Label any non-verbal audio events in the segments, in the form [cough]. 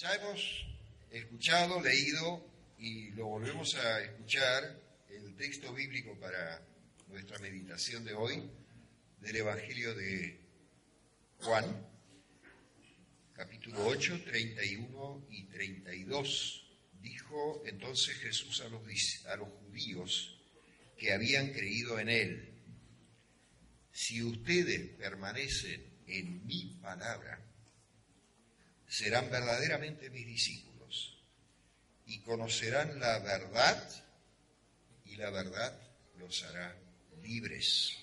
Ya hemos escuchado, leído y lo volvemos a escuchar el texto bíblico para nuestra meditación de hoy del Evangelio de Juan, capítulo 8, 31 y 32. Dijo entonces Jesús a los, a los judíos que habían creído en él, si ustedes permanecen en mi palabra, serán verdaderamente mis discípulos y conocerán la verdad y la verdad los hará libres.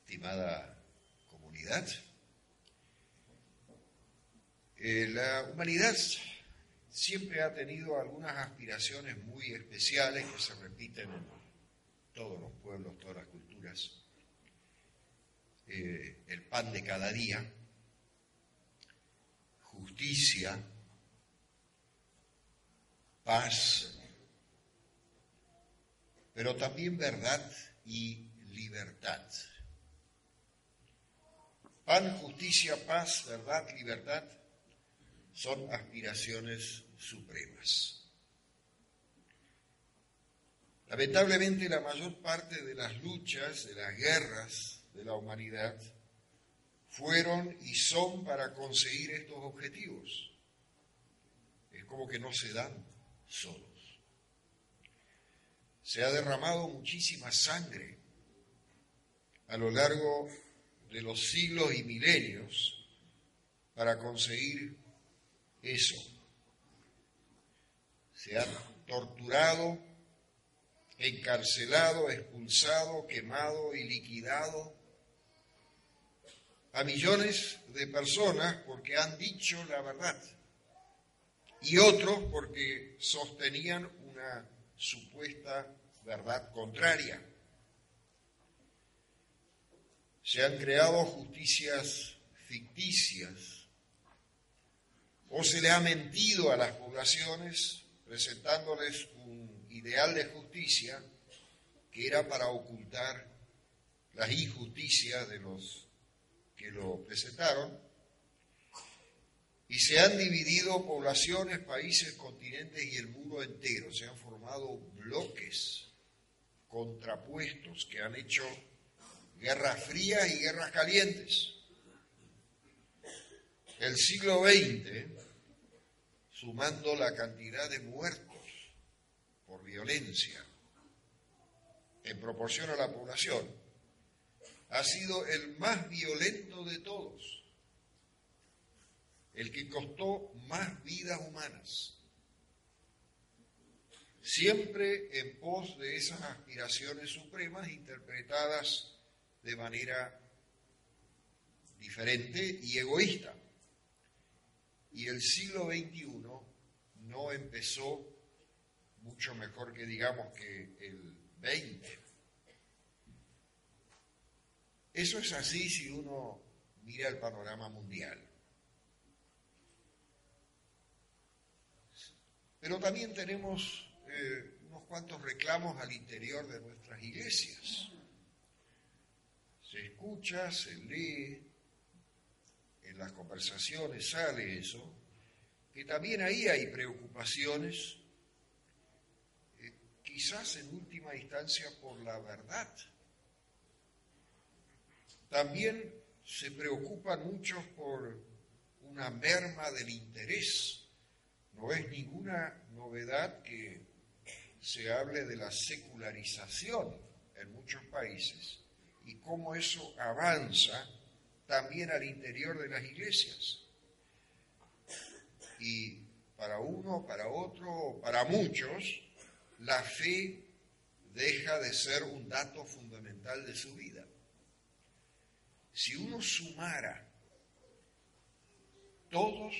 Estimada comunidad, eh, la humanidad siempre ha tenido algunas aspiraciones muy especiales que se repiten en todos los pueblos, todas las culturas. Eh, el pan de cada día, justicia, paz, pero también verdad y libertad. Pan, justicia, paz, verdad, libertad son aspiraciones supremas. Lamentablemente la mayor parte de las luchas, de las guerras de la humanidad, fueron y son para conseguir estos objetivos. Es como que no se dan solos. Se ha derramado muchísima sangre a lo largo de los siglos y milenios para conseguir eso. Se ha torturado, encarcelado, expulsado, quemado y liquidado a millones de personas porque han dicho la verdad y otros porque sostenían una supuesta verdad contraria. Se han creado justicias ficticias o se le ha mentido a las poblaciones presentándoles un ideal de justicia que era para ocultar las injusticias de los que lo presentaron, y se han dividido poblaciones, países, continentes y el mundo entero. Se han formado bloques contrapuestos que han hecho guerras frías y guerras calientes. El siglo XX, sumando la cantidad de muertos por violencia en proporción a la población, ha sido el más violento de todos, el que costó más vidas humanas, siempre en pos de esas aspiraciones supremas interpretadas de manera diferente y egoísta. Y el siglo XXI no empezó mucho mejor que digamos que el XX. Eso es así si uno mira el panorama mundial. Pero también tenemos eh, unos cuantos reclamos al interior de nuestras iglesias. Se escucha, se lee, en las conversaciones sale eso, que también ahí hay preocupaciones, eh, quizás en última instancia por la verdad. También se preocupan muchos por una merma del interés. No es ninguna novedad que se hable de la secularización en muchos países y cómo eso avanza también al interior de las iglesias. Y para uno, para otro, para muchos, la fe deja de ser un dato fundamental de su vida. Si uno sumara todos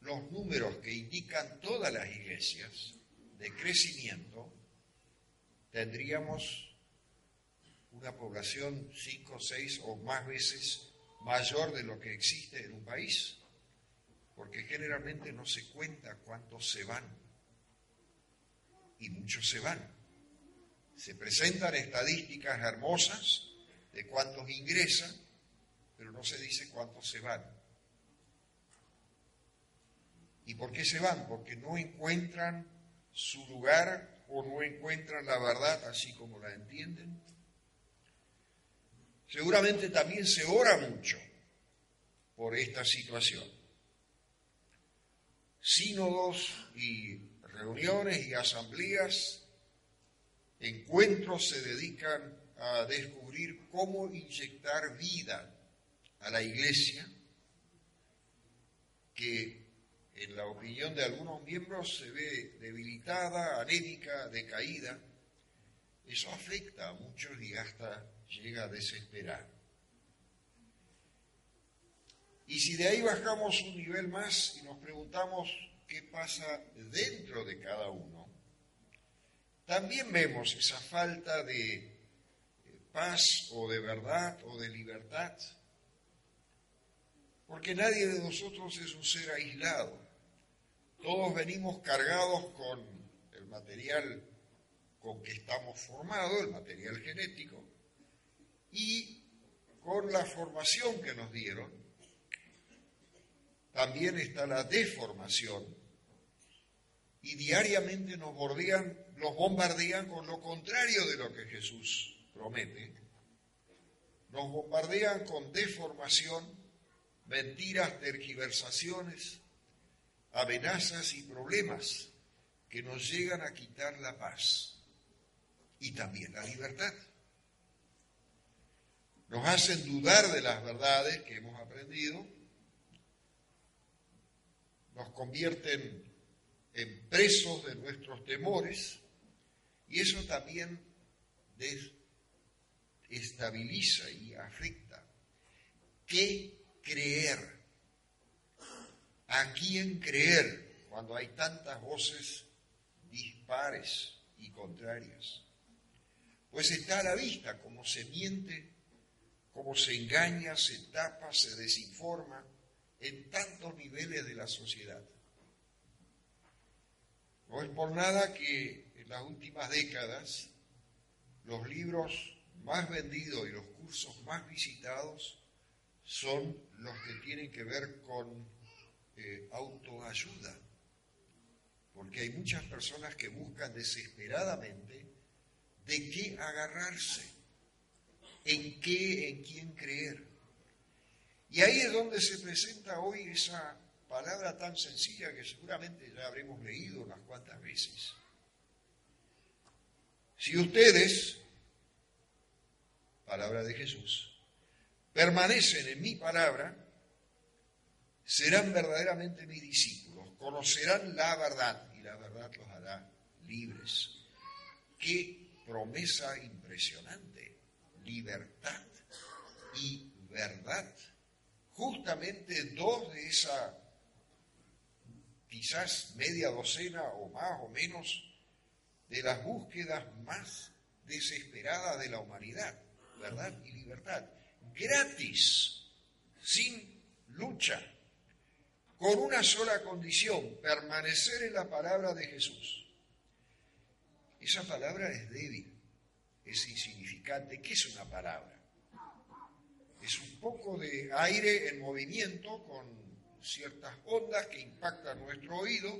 los números que indican todas las iglesias de crecimiento, tendríamos una población cinco, seis o más veces mayor de lo que existe en un país, porque generalmente no se cuenta cuántos se van, y muchos se van. Se presentan estadísticas hermosas de cuántos ingresan, pero no se dice cuántos se van. ¿Y por qué se van? Porque no encuentran su lugar o no encuentran la verdad así como la entienden. Seguramente también se ora mucho por esta situación. Sínodos y reuniones y asambleas, encuentros se dedican a descubrir cómo inyectar vida a la iglesia, que en la opinión de algunos miembros se ve debilitada, anémica, decaída. Eso afecta a muchos y hasta llega a desesperar. Y si de ahí bajamos un nivel más y nos preguntamos qué pasa dentro de cada uno, también vemos esa falta de paz o de verdad o de libertad. Porque nadie de nosotros es un ser aislado. Todos venimos cargados con el material con que estamos formados, el material genético, y con la formación que nos dieron, también está la deformación, y diariamente nos bombardean con lo contrario de lo que Jesús promete. Nos bombardean con deformación, mentiras, tergiversaciones, amenazas y problemas que nos llegan a quitar la paz y también la libertad nos hacen dudar de las verdades que hemos aprendido, nos convierten en presos de nuestros temores y eso también estabiliza y afecta. ¿Qué creer? ¿A quién creer cuando hay tantas voces dispares y contrarias? Pues está a la vista como se miente cómo se engaña, se tapa, se desinforma en tantos niveles de la sociedad. No es por nada que en las últimas décadas los libros más vendidos y los cursos más visitados son los que tienen que ver con eh, autoayuda, porque hay muchas personas que buscan desesperadamente de qué agarrarse en qué, en quién creer. Y ahí es donde se presenta hoy esa palabra tan sencilla que seguramente ya habremos leído unas cuantas veces. Si ustedes, palabra de Jesús, permanecen en mi palabra, serán verdaderamente mis discípulos, conocerán la verdad y la verdad los hará libres. Qué promesa impresionante libertad y verdad. Justamente dos de esa quizás media docena o más o menos de las búsquedas más desesperadas de la humanidad, verdad y libertad, gratis, sin lucha, con una sola condición, permanecer en la palabra de Jesús. Esa palabra es débil, es insignificante. ¿Qué es una palabra? Es un poco de aire en movimiento con ciertas ondas que impactan nuestro oído,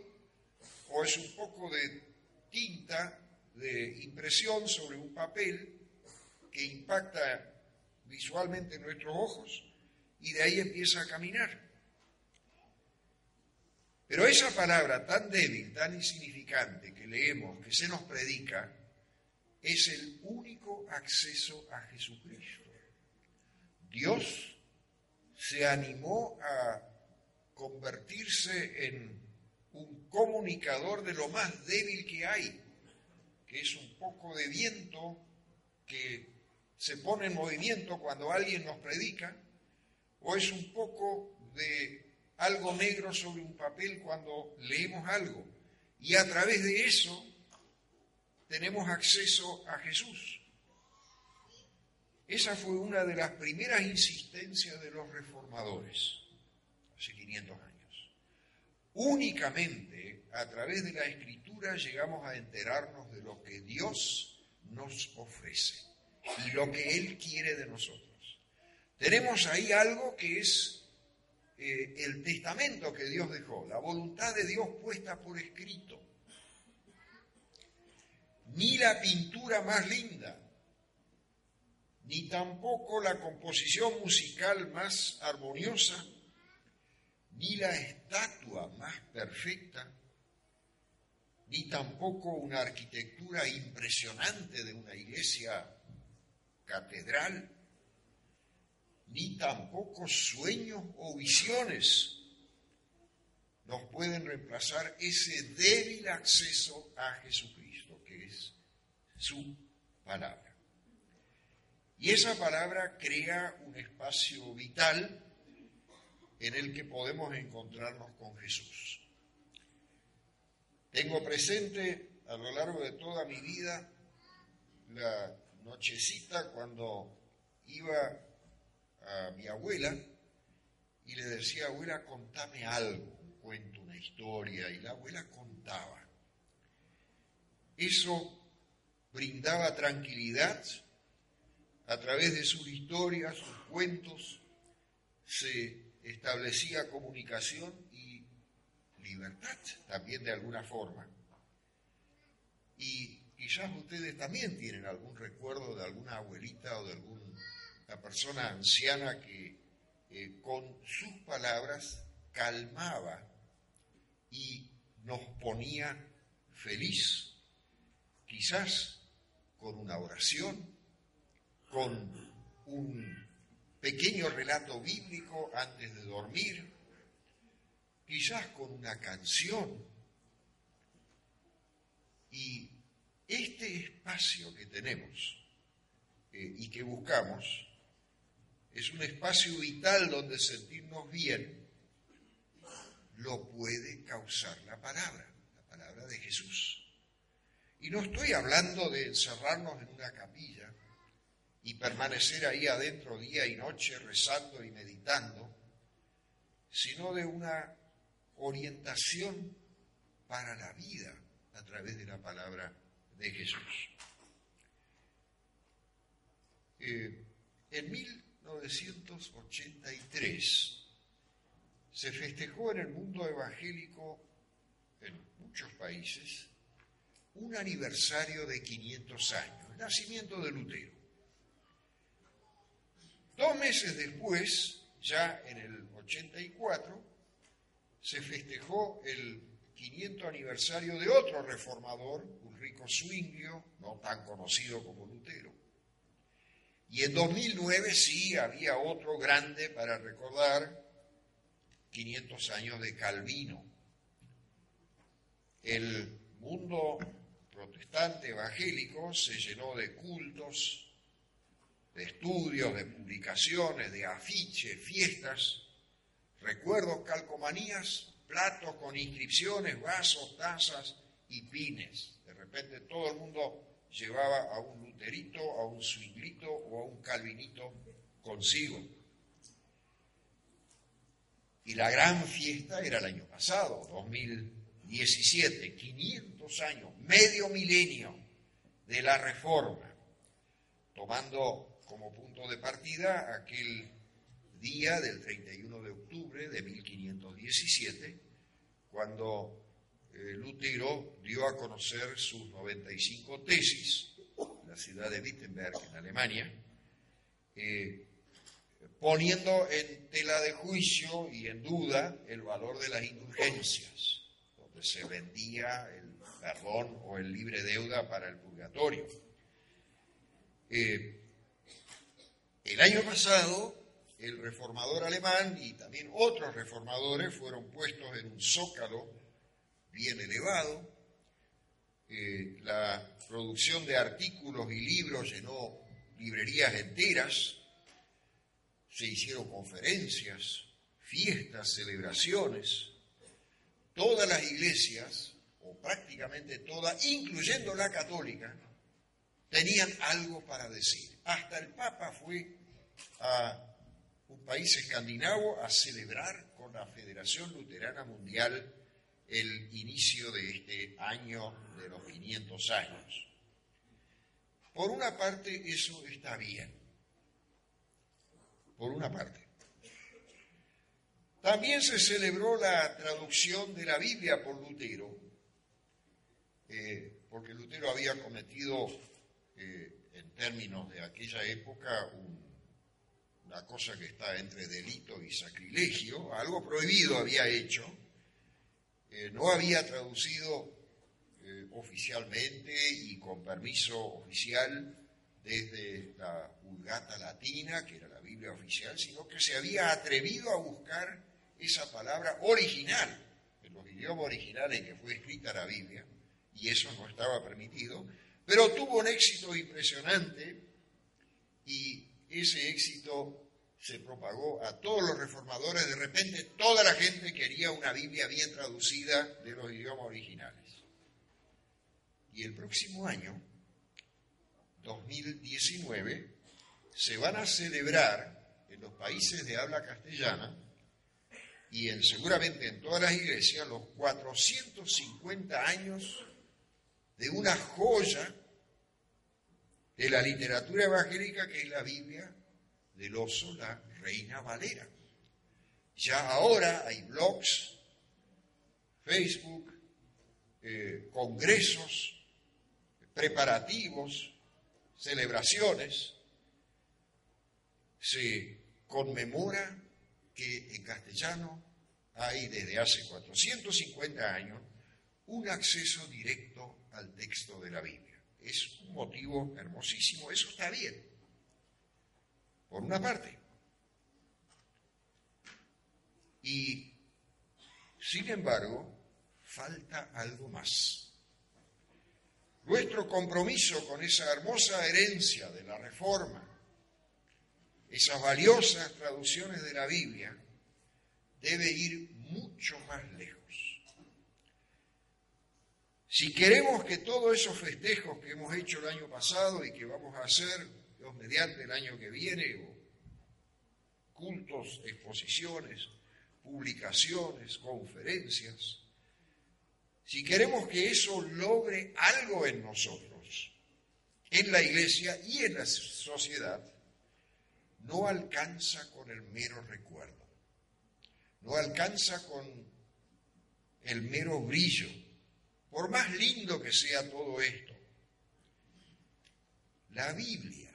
o es un poco de tinta de impresión sobre un papel que impacta visualmente nuestros ojos y de ahí empieza a caminar. Pero esa palabra tan débil, tan insignificante que leemos, que se nos predica, es el único acceso a Jesucristo. Dios se animó a convertirse en un comunicador de lo más débil que hay, que es un poco de viento que se pone en movimiento cuando alguien nos predica, o es un poco de algo negro sobre un papel cuando leemos algo. Y a través de eso tenemos acceso a Jesús. Esa fue una de las primeras insistencias de los reformadores, hace 500 años. Únicamente a través de la escritura llegamos a enterarnos de lo que Dios nos ofrece y lo que Él quiere de nosotros. Tenemos ahí algo que es eh, el testamento que Dios dejó, la voluntad de Dios puesta por escrito. Ni la pintura más linda, ni tampoco la composición musical más armoniosa, ni la estatua más perfecta, ni tampoco una arquitectura impresionante de una iglesia catedral, ni tampoco sueños o visiones nos pueden reemplazar ese débil acceso a Jesucristo, que es su palabra. Y esa palabra crea un espacio vital en el que podemos encontrarnos con Jesús. Tengo presente a lo largo de toda mi vida la nochecita cuando iba a mi abuela y le decía, abuela, contame algo, un cuento, una historia, y la abuela contaba. Eso brindaba tranquilidad, a través de sus historias, sus cuentos, se establecía comunicación y libertad también de alguna forma. Y quizás ustedes también tienen algún recuerdo de alguna abuelita o de alguna persona anciana que eh, con sus palabras calmaba y nos ponía feliz, quizás con una oración, con un pequeño relato bíblico antes de dormir, quizás con una canción. Y este espacio que tenemos eh, y que buscamos es un espacio vital donde sentirnos bien, lo puede causar la palabra, la palabra de Jesús. Y no estoy hablando de encerrarnos en una capilla, y permanecer ahí adentro día y noche rezando y meditando, sino de una orientación para la vida a través de la palabra de Jesús. Eh, en 1983 se festejó en el mundo evangélico, en muchos países, un aniversario de 500 años, el nacimiento de Lutero. Dos meses después, ya en el 84, se festejó el 500 aniversario de otro reformador, Ulrico Zwinglio, no tan conocido como Lutero. Y en 2009 sí había otro grande para recordar 500 años de Calvino. El mundo protestante evangélico se llenó de cultos, de estudios, de publicaciones, de afiches, fiestas, recuerdos, calcomanías, platos con inscripciones, vasos, tazas y pines. De repente todo el mundo llevaba a un luterito, a un swinglito o a un calvinito consigo. Y la gran fiesta era el año pasado, 2017, 500 años, medio milenio de la reforma, tomando como punto de partida aquel día del 31 de octubre de 1517, cuando eh, Lutero dio a conocer sus 95 tesis en la ciudad de Wittenberg, en Alemania, eh, poniendo en tela de juicio y en duda el valor de las indulgencias, donde se vendía el perdón o el libre deuda para el purgatorio. Eh, el año pasado, el reformador alemán y también otros reformadores fueron puestos en un zócalo bien elevado. Eh, la producción de artículos y libros llenó librerías enteras, se hicieron conferencias, fiestas, celebraciones, todas las iglesias, o prácticamente todas, incluyendo la católica, tenían algo para decir. Hasta el Papa fue a un país escandinavo a celebrar con la Federación Luterana Mundial el inicio de este año de los 500 años. Por una parte, eso está bien. Por una parte. También se celebró la traducción de la Biblia por Lutero, eh, porque Lutero había cometido, eh, en términos de aquella época, una cosa que está entre delito y sacrilegio, algo prohibido había hecho, eh, no había traducido oficialmente y con permiso oficial desde la Vulgata Latina, que era la Biblia oficial, sino que se había atrevido a buscar esa palabra original, en los idiomas originales que fue escrita la Biblia, y eso no estaba permitido, pero tuvo un éxito impresionante y ese éxito se propagó a todos los reformadores. De repente toda la gente quería una Biblia bien traducida de los idiomas originales. Y el próximo año, 2019, se van a celebrar en los países de habla castellana y en, seguramente en todas las iglesias los 450 años de una joya de la literatura evangélica que es la Biblia del oso, la Reina Valera. Ya ahora hay blogs, Facebook, eh, congresos, preparativos, celebraciones. Se conmemora que en castellano hay desde hace 450 años un acceso directo al texto de la Biblia. Es un motivo hermosísimo, eso está bien, por una parte. Y, sin embargo, falta algo más. Nuestro compromiso con esa hermosa herencia de la Reforma, esas valiosas traducciones de la Biblia, debe ir mucho más lejos. Si queremos que todos esos festejos que hemos hecho el año pasado y que vamos a hacer los mediante el año que viene, cultos, exposiciones, publicaciones, conferencias, si queremos que eso logre algo en nosotros, en la iglesia y en la sociedad, no alcanza con el mero recuerdo no alcanza con el mero brillo, por más lindo que sea todo esto. La Biblia,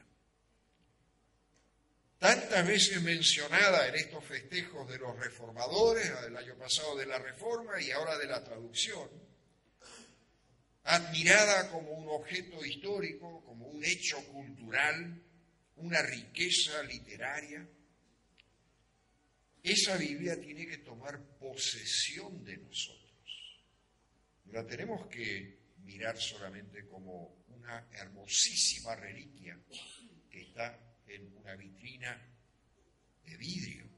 tantas veces mencionada en estos festejos de los reformadores, el año pasado de la reforma y ahora de la traducción, admirada como un objeto histórico, como un hecho cultural, una riqueza literaria, esa Biblia tiene que tomar posesión de nosotros. No la tenemos que mirar solamente como una hermosísima reliquia que está en una vitrina de vidrio.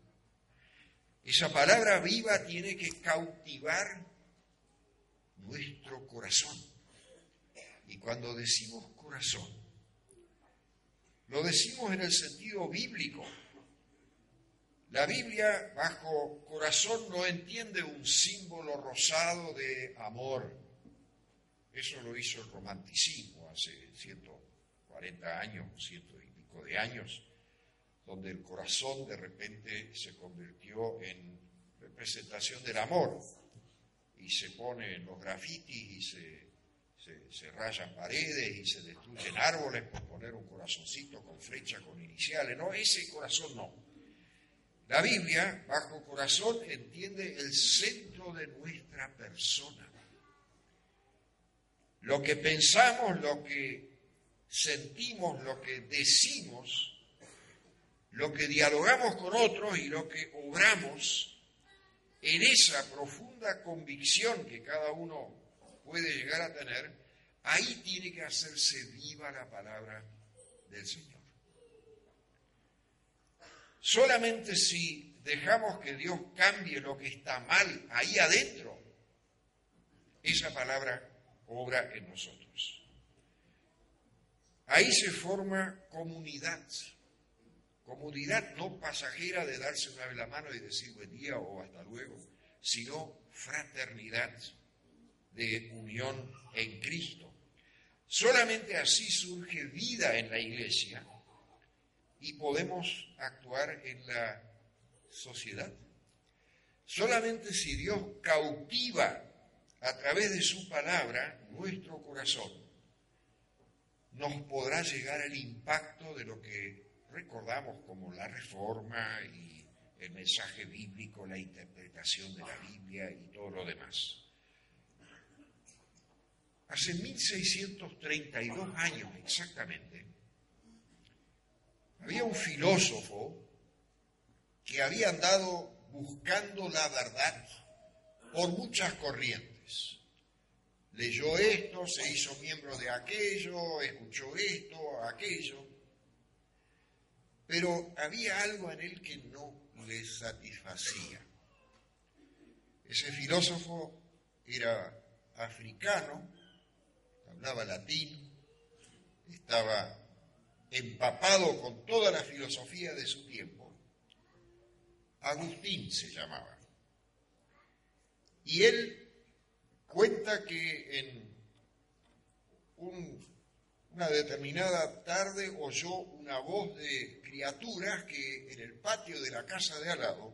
Esa palabra viva tiene que cautivar nuestro corazón. Y cuando decimos corazón, lo decimos en el sentido bíblico, la Biblia bajo corazón no entiende un símbolo rosado de amor. Eso lo hizo el romanticismo hace 140 años, ciento de años, donde el corazón de repente se convirtió en representación del amor y se pone en los grafitis y se, se, se, rayan paredes y se destruyen árboles por poner un corazoncito con flecha, con iniciales. No, ese corazón no. La Biblia, bajo corazón, entiende el centro de nuestra persona. Lo que pensamos, lo que sentimos, lo que decimos, lo que dialogamos con otros y lo que obramos en esa profunda convicción que cada uno puede llegar a tener, ahí tiene que hacerse viva la palabra del Señor. Solamente si dejamos que Dios cambie lo que está mal ahí adentro, esa palabra obra en nosotros. Ahí se forma comunidad, comunidad no pasajera de darse una vez la mano y decir buen día o hasta luego, sino fraternidad de unión en Cristo. Solamente así surge vida en la iglesia y podemos actuar en la sociedad. Solamente si Dios cautiva a través de su palabra nuestro corazón, nos podrá llegar el impacto de lo que recordamos como la reforma y el mensaje bíblico, la interpretación de la Biblia y todo lo demás. Hace 1632 años exactamente, había un filósofo que había andado buscando la verdad por muchas corrientes. Leyó esto, se hizo miembro de aquello, escuchó esto, aquello, pero había algo en él que no le satisfacía. Ese filósofo era africano, hablaba latín, estaba empapado con toda la filosofía de su tiempo. Agustín se llamaba. Y él cuenta que en una determinada tarde oyó una voz de criaturas que en el patio de la casa de al lado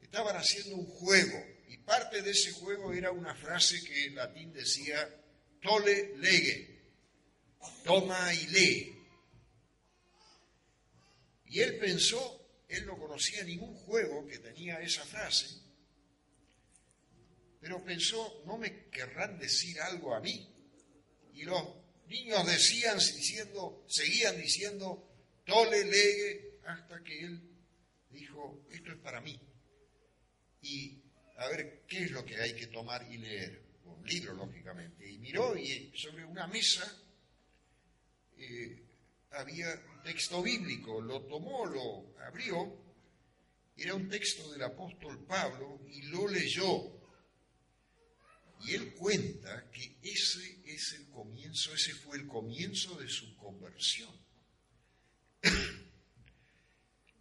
estaban haciendo un juego. Y parte de ese juego era una frase que en latín decía, tole lege, toma y lee. Y él pensó, él no conocía ningún juego que tenía esa frase, pero pensó, no me querrán decir algo a mí. Y los niños decían, diciendo, seguían diciendo, tole, legue, hasta que él dijo, esto es para mí. Y a ver, ¿qué es lo que hay que tomar y leer? Un libro, lógicamente. Y miró y sobre una mesa eh, había un texto bíblico, lo tomó, lo abrió, era un texto del apóstol Pablo y lo leyó. Y él cuenta que ese es el comienzo, ese fue el comienzo de su conversión. [coughs]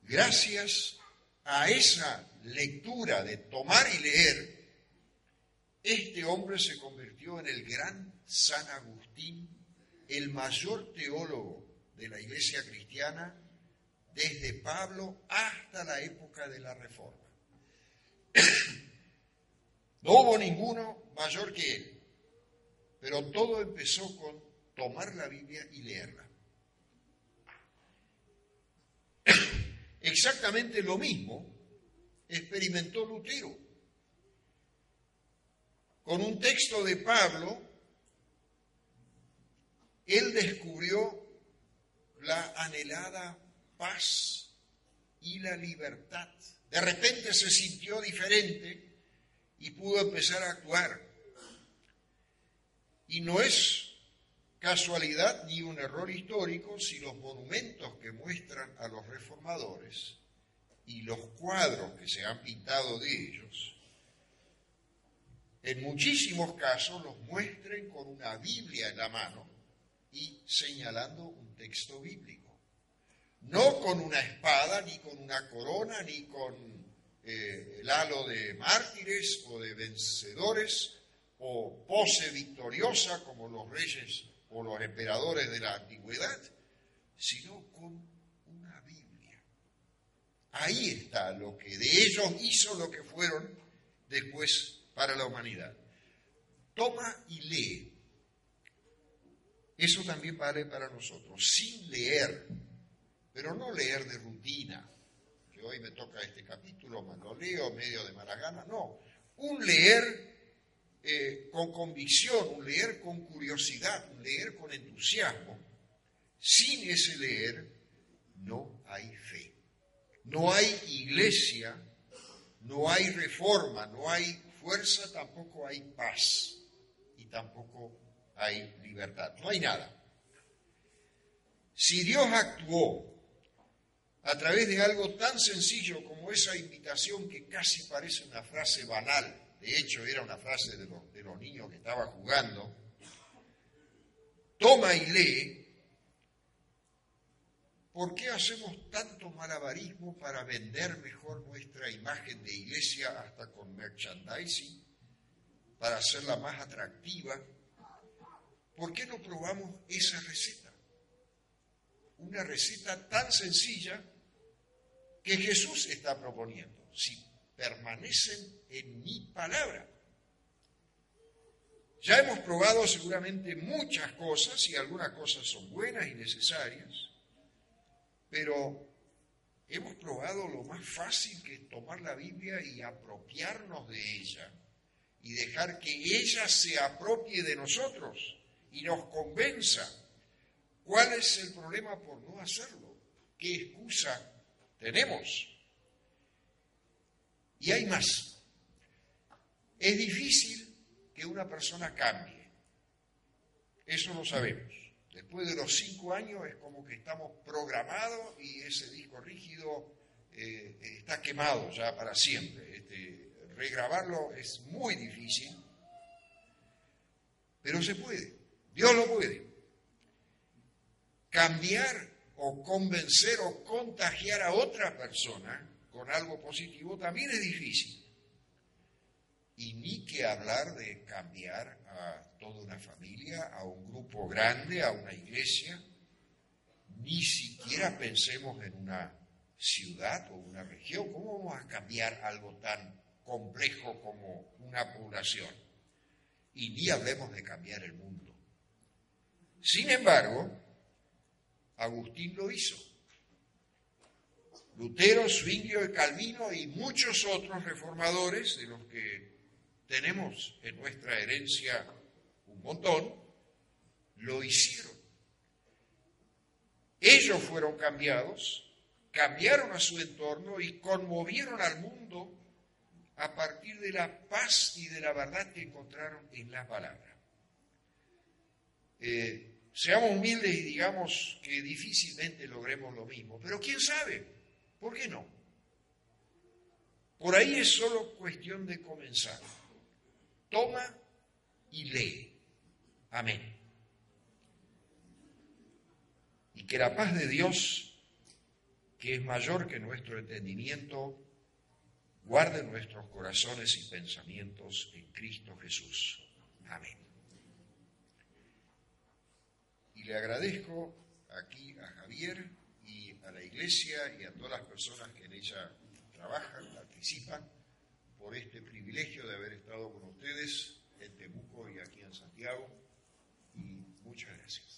Gracias a esa lectura de tomar y leer, este hombre se convirtió en el gran San Agustín, el mayor teólogo de la iglesia cristiana desde Pablo hasta la época de la Reforma. [coughs] No hubo ninguno mayor que él, pero todo empezó con tomar la Biblia y leerla. [coughs] Exactamente lo mismo experimentó Lutero. Con un texto de Pablo, él descubrió la anhelada paz y la libertad. De repente se sintió diferente y pudo empezar a actuar. Y no es casualidad ni un error histórico si los monumentos que muestran a los reformadores y los cuadros que se han pintado de ellos, en muchísimos casos los muestren con una Biblia en la mano y señalando un texto bíblico. No con una espada, ni con una corona, ni con eh, el halo de mártires o de vencedores, o pose victoriosa como los reyes o los emperadores de la antigüedad, sino con una Biblia. Ahí está lo que de ellos hizo lo que fueron después para la humanidad. Toma y lee eso también vale para nosotros, sin leer, pero no leer de rutina, hoy me toca este capítulo, me lo leo medio de mala gana, no, un leer eh, con convicción, un leer con curiosidad, un leer con entusiasmo. Sin ese leer no hay fe, no hay iglesia, no hay reforma, no hay fuerza, tampoco hay paz y tampoco hay libertad, no hay nada. Si Dios actuó a través de algo tan sencillo como esa invitación que casi parece una frase banal, de hecho era una frase de los, niños que estaban jugando, toma y lee, ¿por qué hacemos tanto malabarismo para vender mejor nuestra imagen de iglesia hasta con merchandising, para hacerla más atractiva? ¿Por qué no probamos esa receta? Una receta tan sencilla que Jesús está proponiendo. Si permanecen en mi palabra. Ya hemos probado seguramente muchas cosas y algunas cosas son buenas y necesarias, pero hemos probado lo más fácil que es tomar la Biblia y apropiarnos de ella y dejar que ella se apropie de nosotros y nos convenza. ¿Cuál es el problema por no hacerlo? ¿Qué excusa tenemos? Y hay más. Es difícil que una persona cambie. Eso lo sabemos. Después de los cinco años es como que estamos programados y ese disco rígido eh, está quemado ya para siempre. Este, regrabarlo es muy difícil, pero se puede. Dios lo puede. Cambiar o convencer o contagiar a otra persona con algo positivo también es difícil y ni que hablar de cambiar a toda una familia, a un grupo grande, a una iglesia, ni siquiera pensemos en una ciudad o una región. ¿Cómo vamos a cambiar algo tan complejo como una población? Y ni hablemos de cambiar el mundo. Sin embargo, Agustín lo hizo. Lutero, Zwinglio y Calvino y muchos otros reformadores de los que tenemos en nuestra herencia un montón, lo hicieron. Ellos fueron cambiados, cambiaron a su entorno y conmovieron al mundo a partir de la paz y de la verdad que encontraron en la palabra. Eh, seamos humildes y digamos que difícilmente logremos lo mismo, pero quién sabe, ¿por qué no? Por ahí es solo cuestión de comenzar toma y lee. Amén. Y que la paz de Dios, que es mayor que nuestro entendimiento, guarde nuestros corazones y pensamientos en Cristo Jesús. Amén. Y le agradezco aquí a Javier y a la iglesia y a todas las personas que en ella trabajan, participan por este privilegio de haber estado con ustedes en Temuco y aquí en Santiago. Y muchas gracias.